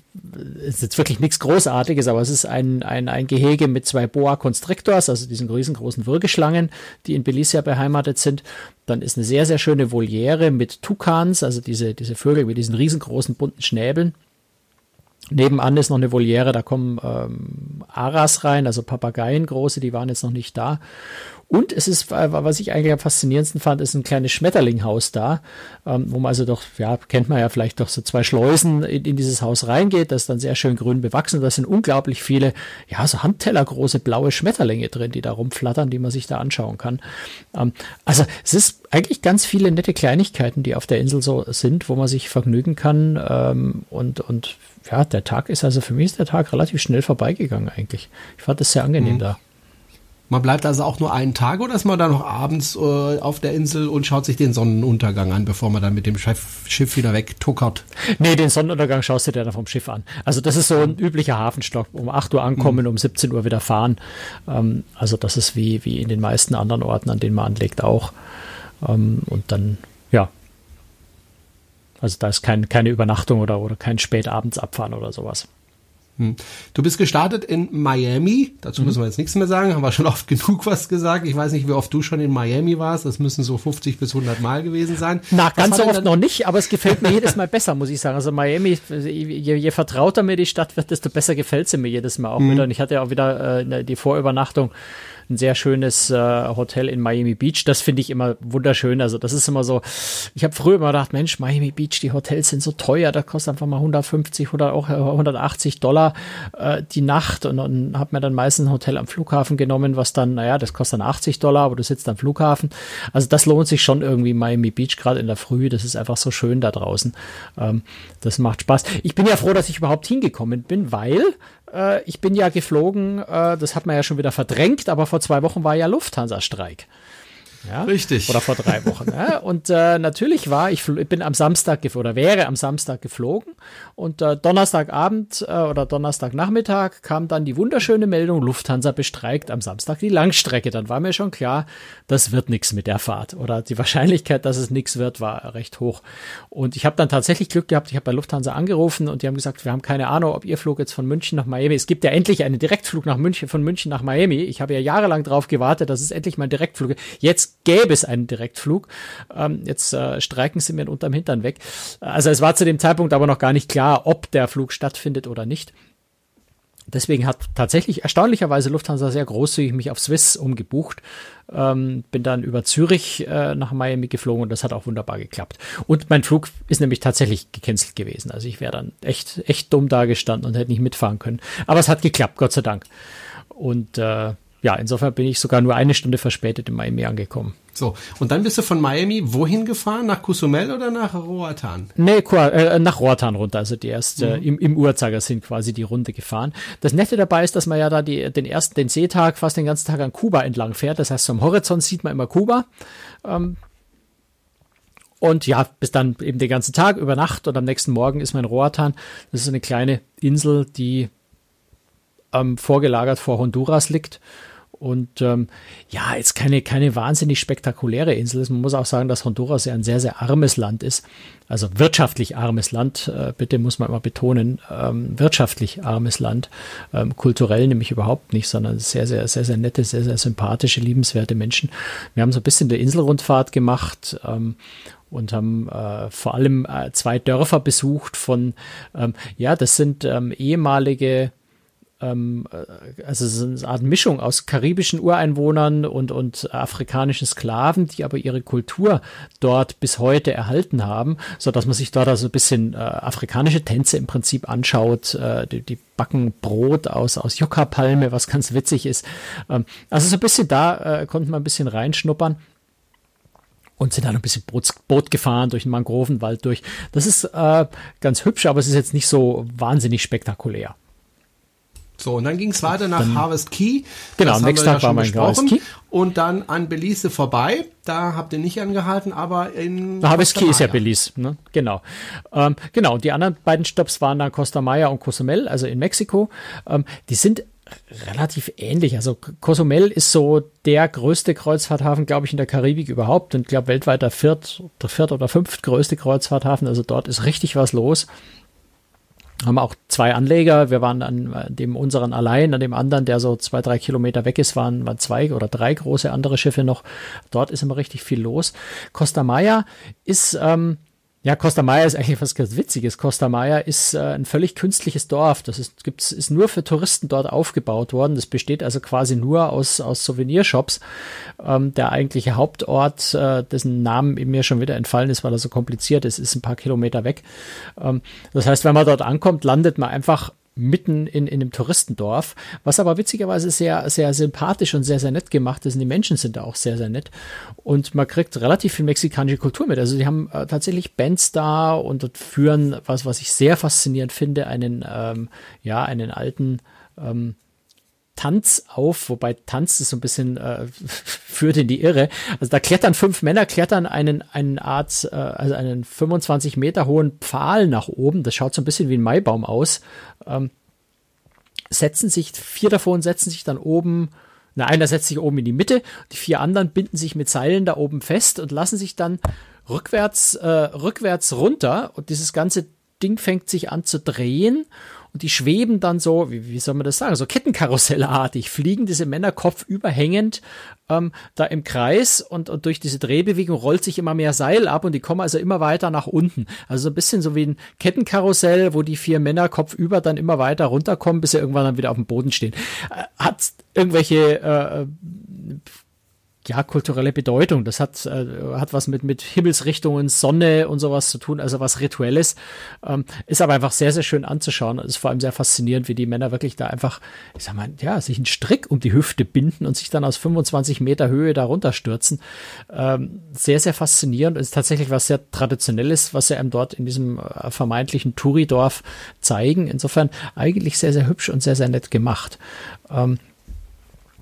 ist jetzt wirklich nichts Großartiges, aber es ist ein, ein, ein Gehege mit zwei Boa Constrictors, also diesen riesengroßen Würgeschlangen, die in Belize beheimatet sind. Dann ist eine sehr, sehr schöne Voliere mit Tukans, also diese, diese Vögel mit diesen riesengroßen bunten Schnäbeln. Nebenan ist noch eine Voliere, da kommen ähm, Aras rein, also Papageien große, die waren jetzt noch nicht da. Und es ist, was ich eigentlich am faszinierendsten fand, ist ein kleines Schmetterlinghaus da, ähm, wo man also doch, ja, kennt man ja vielleicht doch so zwei Schleusen in, in dieses Haus reingeht. Das dann sehr schön grün bewachsen. Da sind unglaublich viele, ja, so handtellergroße blaue Schmetterlinge drin, die da rumflattern, die man sich da anschauen kann. Ähm, also es ist eigentlich ganz viele nette Kleinigkeiten, die auf der Insel so sind, wo man sich vergnügen kann. Ähm, und, und ja, der Tag ist also für mich ist der Tag relativ schnell vorbeigegangen eigentlich. Ich fand das sehr angenehm mhm. da. Man bleibt also auch nur einen Tag oder ist man dann noch abends äh, auf der Insel und schaut sich den Sonnenuntergang an, bevor man dann mit dem Schiff, Schiff wieder wegtuckert? Nee, den Sonnenuntergang schaust du dir dann vom Schiff an. Also das ist so ein üblicher Hafenstock. Um 8 Uhr ankommen, mhm. um 17 Uhr wieder fahren. Ähm, also das ist wie, wie in den meisten anderen Orten, an denen man anlegt, auch. Ähm, und dann. Also da ist kein, keine Übernachtung oder, oder kein Spätabendsabfahren oder sowas. Hm. Du bist gestartet in Miami. Dazu mhm. müssen wir jetzt nichts mehr sagen. Haben wir schon oft genug was gesagt. Ich weiß nicht, wie oft du schon in Miami warst. Das müssen so 50 bis 100 Mal gewesen sein. Na, ganz so oft noch nicht, aber es gefällt mir jedes Mal besser, muss ich sagen. Also Miami, je, je vertrauter mir die Stadt wird, desto besser gefällt sie mir jedes Mal auch mhm. wieder. Und ich hatte ja auch wieder äh, die Vorübernachtung ein sehr schönes äh, Hotel in Miami Beach. Das finde ich immer wunderschön. Also das ist immer so, ich habe früher immer gedacht, Mensch, Miami Beach, die Hotels sind so teuer, da kostet einfach mal 150, 100, auch 180 Dollar äh, die Nacht und, und habe mir dann meistens ein Hotel am Flughafen genommen, was dann, naja, das kostet dann 80 Dollar, aber du sitzt am Flughafen. Also das lohnt sich schon irgendwie Miami Beach, gerade in der Früh. Das ist einfach so schön da draußen. Ähm, das macht Spaß. Ich bin ja froh, dass ich überhaupt hingekommen bin, weil äh, ich bin ja geflogen, äh, das hat man ja schon wieder verdrängt, aber vor zwei Wochen war ja Lufthansa-Streik. Ja? Richtig. Oder vor drei Wochen. ja? Und äh, natürlich war ich, ich bin am Samstag oder wäre am Samstag geflogen und äh, Donnerstagabend äh, oder Donnerstagnachmittag kam dann die wunderschöne Meldung, Lufthansa bestreikt am Samstag die Langstrecke. Dann war mir schon klar, das wird nichts mit der Fahrt oder die Wahrscheinlichkeit, dass es nichts wird, war recht hoch. Und ich habe dann tatsächlich Glück gehabt. Ich habe bei Lufthansa angerufen und die haben gesagt, wir haben keine Ahnung, ob ihr Flug jetzt von München nach Miami. Es gibt ja endlich einen Direktflug nach München von München nach Miami. Ich habe ja jahrelang darauf gewartet, dass es endlich mal ein Direktflug. Jetzt gäbe es einen Direktflug. Ähm, jetzt äh, streiken sie mir unterm Hintern weg. Also es war zu dem Zeitpunkt aber noch gar nicht klar, ob der Flug stattfindet oder nicht. Deswegen hat tatsächlich erstaunlicherweise Lufthansa sehr großzügig mich auf Swiss umgebucht. Ähm, bin dann über Zürich äh, nach Miami geflogen und das hat auch wunderbar geklappt. Und mein Flug ist nämlich tatsächlich gecancelt gewesen. Also ich wäre dann echt, echt dumm dagestanden und hätte nicht mitfahren können. Aber es hat geklappt, Gott sei Dank. Und äh, ja, insofern bin ich sogar nur eine Stunde verspätet in Miami angekommen. So, und dann bist du von Miami wohin gefahren? Nach Cozumel oder nach Roatan? Nee, äh, nach Roatan runter, also die erste, mhm. im, im Uhrzeigersinn quasi die Runde gefahren. Das Nette dabei ist, dass man ja da die, den ersten, den Seetag fast den ganzen Tag an Kuba entlang fährt. Das heißt, so am Horizont sieht man immer Kuba. Ähm, und ja, bis dann eben den ganzen Tag über Nacht und am nächsten Morgen ist man in Roatan. Das ist eine kleine Insel, die ähm, vorgelagert vor Honduras liegt und ähm, ja, jetzt keine, keine wahnsinnig spektakuläre Insel ist. Man muss auch sagen, dass Honduras ja ein sehr, sehr armes Land ist. Also wirtschaftlich armes Land, äh, bitte muss man immer betonen, ähm, wirtschaftlich armes Land. Ähm, kulturell nämlich überhaupt nicht, sondern sehr, sehr, sehr, sehr nette, sehr, sehr sympathische, liebenswerte Menschen. Wir haben so ein bisschen der Inselrundfahrt gemacht ähm, und haben äh, vor allem äh, zwei Dörfer besucht von, ähm, ja, das sind ähm, ehemalige ähm, äh, also so eine Art Mischung aus karibischen Ureinwohnern und, und afrikanischen Sklaven, die aber ihre Kultur dort bis heute erhalten haben, so dass man sich dort also ein bisschen äh, afrikanische Tänze im Prinzip anschaut, äh, die, die backen Brot aus, aus Yucca-Palme, was ganz witzig ist. Ähm, also so ein bisschen da äh, konnten wir ein bisschen reinschnuppern und sind dann ein bisschen Boot, Boot gefahren durch den Mangrovenwald durch. Das ist äh, ganz hübsch, aber es ist jetzt nicht so wahnsinnig spektakulär. So, und dann ging es weiter nach dann, Harvest Key. Genau, am nächsten Tag war mein Harvest Key. Und dann an Belize vorbei. Da habt ihr nicht angehalten, aber in Na, Harvest Key ist ja Belize, ne? Genau. Ähm, genau, die anderen beiden Stops waren dann Costa Maya und Cozumel, also in Mexiko. Ähm, die sind relativ ähnlich. Also Cozumel ist so der größte Kreuzfahrthafen, glaube ich, in der Karibik überhaupt und glaube weltweit der viert, der viert oder fünftgrößte Kreuzfahrthafen. Also dort ist richtig was los. Haben auch zwei Anleger. Wir waren an dem unseren allein, an dem anderen, der so zwei, drei Kilometer weg ist, waren, waren zwei oder drei große andere Schiffe noch. Dort ist immer richtig viel los. Costa Maya ist ähm, ja, Costa Maya ist eigentlich was ganz Witziges. Costa Maya ist äh, ein völlig künstliches Dorf. Das ist, gibt's, ist nur für Touristen dort aufgebaut worden. Das besteht also quasi nur aus, aus Souvenirshops. Ähm, der eigentliche Hauptort, äh, dessen Namen mir schon wieder entfallen ist, weil er so kompliziert ist, ist ein paar Kilometer weg. Ähm, das heißt, wenn man dort ankommt, landet man einfach mitten in, in einem Touristendorf, was aber witzigerweise sehr, sehr sympathisch und sehr, sehr nett gemacht ist. Und die Menschen sind da auch sehr, sehr nett. Und man kriegt relativ viel mexikanische Kultur mit. Also die haben äh, tatsächlich Bands da und dort führen, was, was ich sehr faszinierend finde, einen, ähm, ja, einen alten, ähm, Tanz auf, wobei Tanz ist so ein bisschen äh, führt in die Irre. Also da klettern fünf Männer, klettern einen, einen Art, äh, also einen 25 Meter hohen Pfahl nach oben. Das schaut so ein bisschen wie ein Maibaum aus. Ähm, setzen sich, vier davon setzen sich dann oben na, einer setzt sich oben in die Mitte, die vier anderen binden sich mit Seilen da oben fest und lassen sich dann rückwärts, äh, rückwärts runter und dieses ganze Ding fängt sich an zu drehen und die schweben dann so, wie, wie soll man das sagen, so Kettenkarussellartig, fliegen diese Männer kopfüberhängend ähm, da im Kreis und, und durch diese Drehbewegung rollt sich immer mehr Seil ab und die kommen also immer weiter nach unten. Also so ein bisschen so wie ein Kettenkarussell, wo die vier Männer kopfüber dann immer weiter runterkommen, bis sie irgendwann dann wieder auf dem Boden stehen. Äh, hat irgendwelche äh, ja, kulturelle Bedeutung. Das hat, äh, hat was mit, mit Himmelsrichtungen, Sonne und sowas zu tun, also was Rituelles. Ähm, ist aber einfach sehr, sehr schön anzuschauen. Ist vor allem sehr faszinierend, wie die Männer wirklich da einfach, ich sag mal, ja, sich einen Strick um die Hüfte binden und sich dann aus 25 Meter Höhe da runterstürzen. Ähm, sehr, sehr faszinierend. Ist tatsächlich was sehr Traditionelles, was sie einem dort in diesem äh, vermeintlichen Touridorf zeigen. Insofern eigentlich sehr, sehr hübsch und sehr, sehr nett gemacht. Ähm,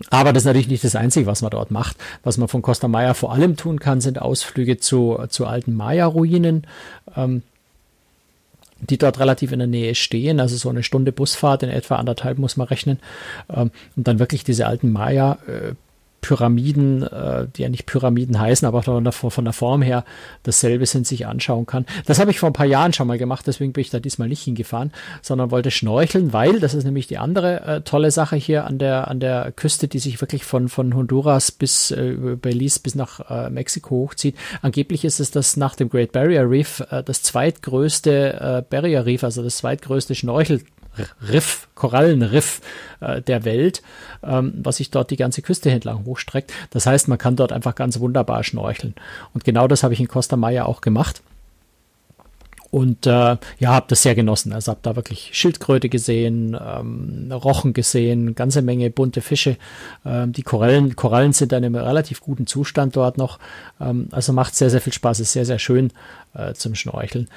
aber das ist natürlich nicht das Einzige, was man dort macht. Was man von Costa Maya vor allem tun kann, sind Ausflüge zu, zu alten Maya-Ruinen, ähm, die dort relativ in der Nähe stehen. Also so eine Stunde Busfahrt in etwa anderthalb muss man rechnen. Ähm, und dann wirklich diese alten Maya- äh, Pyramiden, äh, die ja nicht Pyramiden heißen, aber von der, von der Form her dasselbe sind, sich anschauen kann. Das habe ich vor ein paar Jahren schon mal gemacht, deswegen bin ich da diesmal nicht hingefahren, sondern wollte schnorcheln, weil, das ist nämlich die andere äh, tolle Sache hier an der, an der Küste, die sich wirklich von, von Honduras bis äh, Belize bis nach äh, Mexiko hochzieht. Angeblich ist es das nach dem Great Barrier Reef äh, das zweitgrößte äh, Barrier Reef, also das zweitgrößte Schnorchel Riff, Korallenriff äh, der Welt, ähm, was sich dort die ganze Küste entlang hochstreckt. Das heißt, man kann dort einfach ganz wunderbar schnorcheln. Und genau das habe ich in Costa Maya auch gemacht. Und äh, ja, habe das sehr genossen. Also habe da wirklich Schildkröte gesehen, ähm, Rochen gesehen, ganze Menge bunte Fische. Ähm, die Korallen, Korallen sind in einem relativ guten Zustand dort noch. Ähm, also macht sehr, sehr viel Spaß, ist sehr, sehr schön äh, zum Schnorcheln.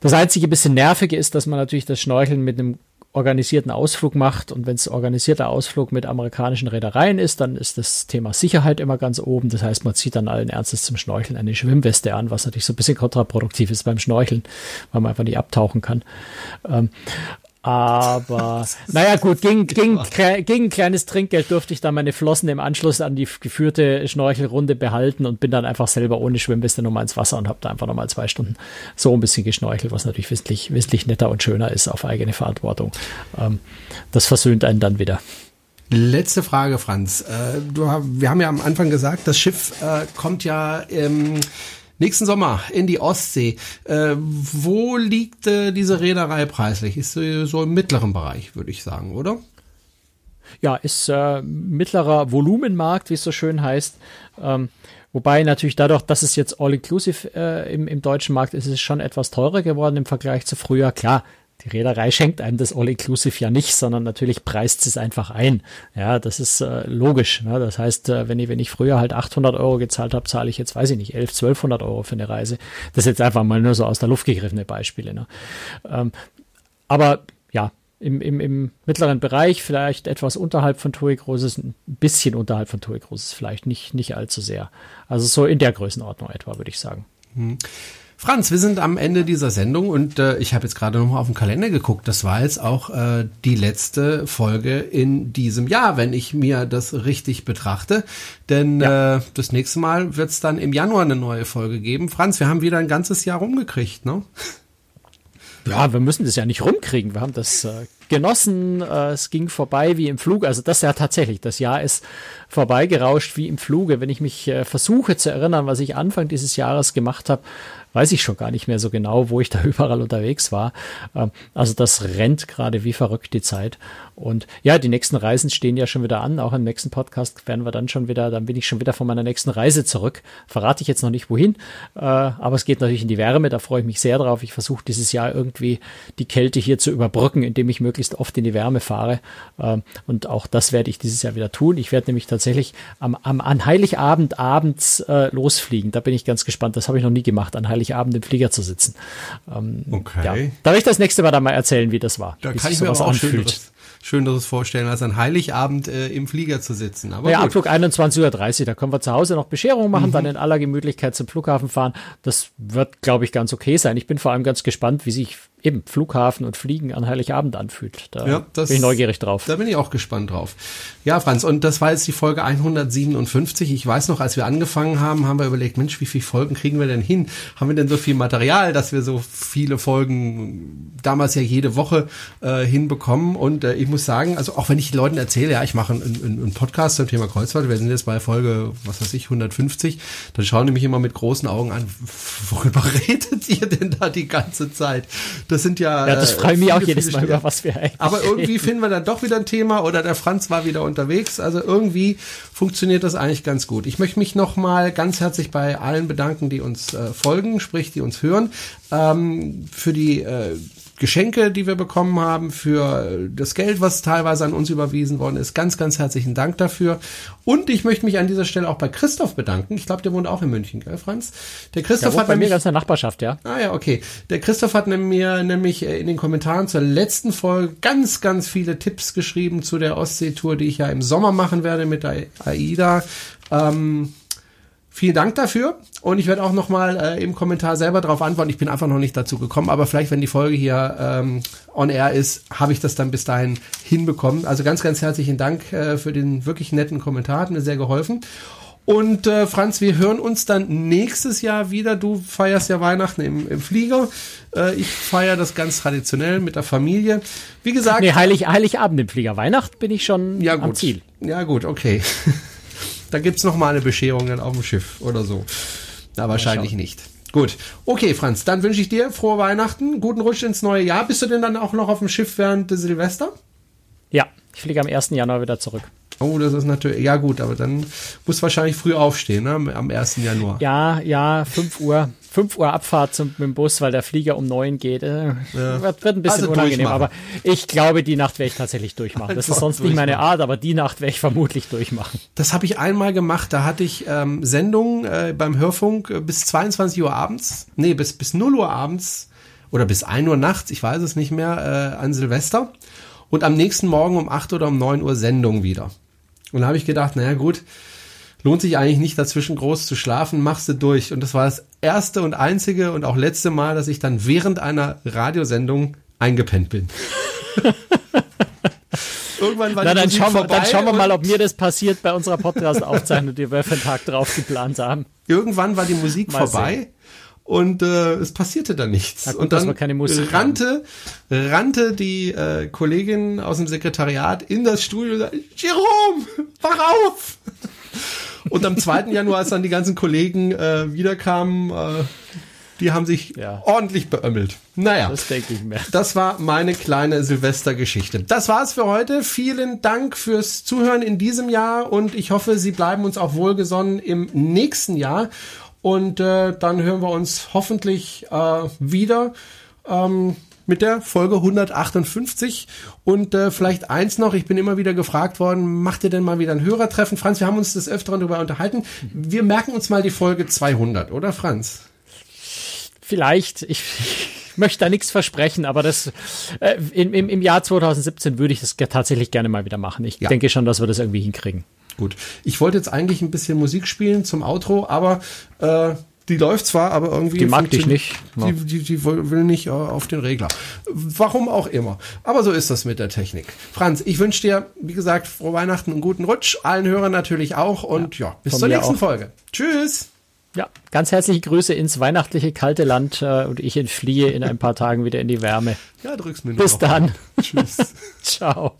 Das einzige bisschen nervige ist, dass man natürlich das Schnorcheln mit einem organisierten Ausflug macht und wenn es organisierter Ausflug mit amerikanischen Reedereien ist, dann ist das Thema Sicherheit immer ganz oben. Das heißt, man zieht dann allen Ernstes zum Schnorcheln eine Schwimmweste an, was natürlich so ein bisschen kontraproduktiv ist beim Schnorcheln, weil man einfach nicht abtauchen kann. Ähm, aber naja gut, gegen, gegen, gegen ein kleines Trinkgeld durfte ich dann meine Flossen im Anschluss an die geführte Schnorchelrunde behalten und bin dann einfach selber ohne Schwimmweste nochmal ins Wasser und habe da einfach nochmal zwei Stunden so ein bisschen geschnorchelt, was natürlich wesentlich, wesentlich netter und schöner ist auf eigene Verantwortung. Ähm, das versöhnt einen dann wieder. Letzte Frage, Franz. Äh, du, wir haben ja am Anfang gesagt, das Schiff äh, kommt ja ähm, Nächsten Sommer in die Ostsee. Äh, wo liegt äh, diese Reederei preislich? Ist äh, so im mittleren Bereich, würde ich sagen, oder? Ja, ist äh, mittlerer Volumenmarkt, wie es so schön heißt. Ähm, wobei natürlich dadurch, dass es jetzt all-inclusive äh, im, im deutschen Markt ist, ist es schon etwas teurer geworden im Vergleich zu früher. Klar, die Reederei schenkt einem das All-Inclusive ja nicht, sondern natürlich preist es einfach ein. Ja, das ist äh, logisch. Ne? Das heißt, äh, wenn ich, wenn ich früher halt 800 Euro gezahlt habe, zahle ich jetzt, weiß ich nicht, 11, 1200 Euro für eine Reise. Das ist jetzt einfach mal nur so aus der Luft gegriffene Beispiele. Ne? Ähm, aber ja, im, im, im mittleren Bereich, vielleicht etwas unterhalb von TUI Großes, ein bisschen unterhalb von TUI Großes, vielleicht nicht, nicht allzu sehr. Also so in der Größenordnung etwa, würde ich sagen. Hm. Franz, wir sind am Ende dieser Sendung und äh, ich habe jetzt gerade noch mal auf den Kalender geguckt. Das war jetzt auch äh, die letzte Folge in diesem Jahr, wenn ich mir das richtig betrachte. Denn ja. äh, das nächste Mal wird es dann im Januar eine neue Folge geben. Franz, wir haben wieder ein ganzes Jahr rumgekriegt, ne? Ja, wir müssen das ja nicht rumkriegen. Wir haben das äh, genossen. Äh, es ging vorbei wie im Flug. Also das ja tatsächlich. Das Jahr ist vorbeigerauscht wie im Fluge. Wenn ich mich äh, versuche zu erinnern, was ich Anfang dieses Jahres gemacht habe, weiß ich schon gar nicht mehr so genau, wo ich da überall unterwegs war. Ähm, also das rennt gerade wie verrückt die Zeit. Und ja, die nächsten Reisen stehen ja schon wieder an. Auch im nächsten Podcast werden wir dann schon wieder, dann bin ich schon wieder von meiner nächsten Reise zurück. Verrate ich jetzt noch nicht wohin, äh, aber es geht natürlich in die Wärme. Da freue ich mich sehr drauf. Ich versuche dieses Jahr irgendwie die Kälte hier zu überbrücken, indem ich möglichst oft in die Wärme fahre. Ähm, und auch das werde ich dieses Jahr wieder tun. Ich werde nämlich tatsächlich am, am an Heiligabend abends äh, losfliegen. Da bin ich ganz gespannt. Das habe ich noch nie gemacht, an Heiligabend im Flieger zu sitzen. Ähm, okay. Ja. Da werde ich das nächste Mal dann mal erzählen, wie das war. Da kann ich mir aber auch anfühlt. Schön, Schöneres vorstellen, als an Heiligabend äh, im Flieger zu sitzen. Aber ja, gut. Abflug 21.30 Uhr, da können wir zu Hause noch Bescherung machen, mhm. dann in aller Gemütlichkeit zum Flughafen fahren. Das wird, glaube ich, ganz okay sein. Ich bin vor allem ganz gespannt, wie sich eben Flughafen und Fliegen an Heiligabend anfühlt. Da ja, das, bin ich neugierig drauf. Da bin ich auch gespannt drauf. Ja, Franz, und das war jetzt die Folge 157. Ich weiß noch, als wir angefangen haben, haben wir überlegt, Mensch, wie viele Folgen kriegen wir denn hin? Haben wir denn so viel Material, dass wir so viele Folgen damals ja jede Woche äh, hinbekommen? Und äh, ich muss sagen, also auch wenn ich Leuten erzähle, ja, ich mache einen, einen, einen Podcast zum Thema Kreuzfahrt, wir sind jetzt bei Folge, was weiß ich, 150, dann schauen die mich immer mit großen Augen an, worüber redet ihr denn da die ganze Zeit? Das sind ja. Ja, das freut mich auch jedes Mal, über was wir eigentlich Aber irgendwie finden wir dann doch wieder ein Thema oder der Franz war wieder unterwegs. Also irgendwie funktioniert das eigentlich ganz gut. Ich möchte mich nochmal ganz herzlich bei allen bedanken, die uns äh, folgen, sprich, die uns hören, ähm, für die äh, Geschenke, die wir bekommen haben, für das Geld, was teilweise an uns überwiesen worden ist. Ganz, ganz herzlichen Dank dafür. Und ich möchte mich an dieser Stelle auch bei Christoph bedanken. Ich glaube, der wohnt auch in München, gell, Franz? Der Christoph der hat bei nämlich, mir ganz in der Nachbarschaft, ja. Ah ja, okay. Der Christoph hat mir nämlich in den Kommentaren zur letzten Folge ganz, ganz viele Tipps geschrieben zu der Ostseetour, die ich ja im Sommer machen werde mit der AIDA. Ähm, Vielen Dank dafür und ich werde auch nochmal äh, im Kommentar selber darauf antworten. Ich bin einfach noch nicht dazu gekommen, aber vielleicht, wenn die Folge hier ähm, on air ist, habe ich das dann bis dahin hinbekommen. Also ganz, ganz herzlichen Dank äh, für den wirklich netten Kommentar, hat mir sehr geholfen. Und äh, Franz, wir hören uns dann nächstes Jahr wieder. Du feierst ja Weihnachten im, im Flieger. Äh, ich feiere das ganz traditionell mit der Familie. Wie gesagt. Nee, Heilig, Heiligabend im Flieger. Weihnachten bin ich schon ja, gut. am Ziel. Ja, gut, okay. Da gibt's noch mal eine Bescherung dann auf dem Schiff oder so. Na, wahrscheinlich nicht. Gut. Okay, Franz, dann wünsche ich dir frohe Weihnachten, guten Rutsch ins neue Jahr. Bist du denn dann auch noch auf dem Schiff während des Silvester? Ja, ich fliege am 1. Januar wieder zurück. Oh, das ist natürlich, ja gut, aber dann musst du wahrscheinlich früh aufstehen, ne, am 1. Januar. Ja, ja, 5 Uhr. 5 Uhr Abfahrt zum, mit dem Bus, weil der Flieger um 9 geht. Äh, ja. wird, ein bisschen also unangenehm, aber ich glaube, die Nacht werde ich tatsächlich durchmachen. Das ist sonst nicht meine Art, aber die Nacht werde ich vermutlich durchmachen. Das habe ich einmal gemacht, da hatte ich ähm, Sendungen äh, beim Hörfunk äh, bis 22 Uhr abends, nee, bis, bis 0 Uhr abends oder bis 1 Uhr nachts, ich weiß es nicht mehr, äh, an Silvester. Und am nächsten Morgen um 8 oder um 9 Uhr Sendung wieder. Und da habe ich gedacht, naja gut, lohnt sich eigentlich nicht dazwischen groß zu schlafen, machst du durch. Und das war das erste und einzige und auch letzte Mal, dass ich dann während einer Radiosendung eingepennt bin. Irgendwann war Na, die dann, schauen wir, dann schauen wir mal, ob mir das passiert bei unserer Podcast-Aufzeichnung, die wir für den Tag drauf geplant haben. Irgendwann war die Musik mal vorbei. Sehen und äh, es passierte dann nichts. gut, und dann rannte, haben. rannte die äh, Kollegin aus dem Sekretariat in das Studio und sagte, Jerome, wach auf! Und am 2. Januar, als dann die ganzen Kollegen äh, wiederkamen, äh, die haben sich ja. ordentlich beömmelt. Naja, das denke ich mir. Das war meine kleine Silvestergeschichte. Das war's für heute. Vielen Dank fürs Zuhören in diesem Jahr und ich hoffe, Sie bleiben uns auch wohlgesonnen im nächsten Jahr. Und äh, dann hören wir uns hoffentlich äh, wieder ähm, mit der Folge 158. Und äh, vielleicht eins noch, ich bin immer wieder gefragt worden, macht ihr denn mal wieder ein Hörertreffen? Franz, wir haben uns des Öfteren darüber unterhalten. Wir merken uns mal die Folge 200, oder Franz? Vielleicht. Ich möchte da nichts versprechen, aber das äh, im, im, im Jahr 2017 würde ich das tatsächlich gerne mal wieder machen. Ich ja. denke schon, dass wir das irgendwie hinkriegen. Gut. Ich wollte jetzt eigentlich ein bisschen Musik spielen zum Outro, aber äh, die läuft zwar, aber irgendwie. Die mag dich nicht. Die, die, die will nicht äh, auf den Regler. Warum auch immer. Aber so ist das mit der Technik. Franz, ich wünsche dir, wie gesagt, frohe Weihnachten und guten Rutsch. Allen Hörern natürlich auch. Und ja, ja bis zur nächsten auch. Folge. Tschüss. Ja, ganz herzliche Grüße ins weihnachtliche kalte Land äh, und ich entfliehe in ein paar Tagen wieder in die Wärme. Ja, drück's mir nur Bis dann. Tschüss. Ciao.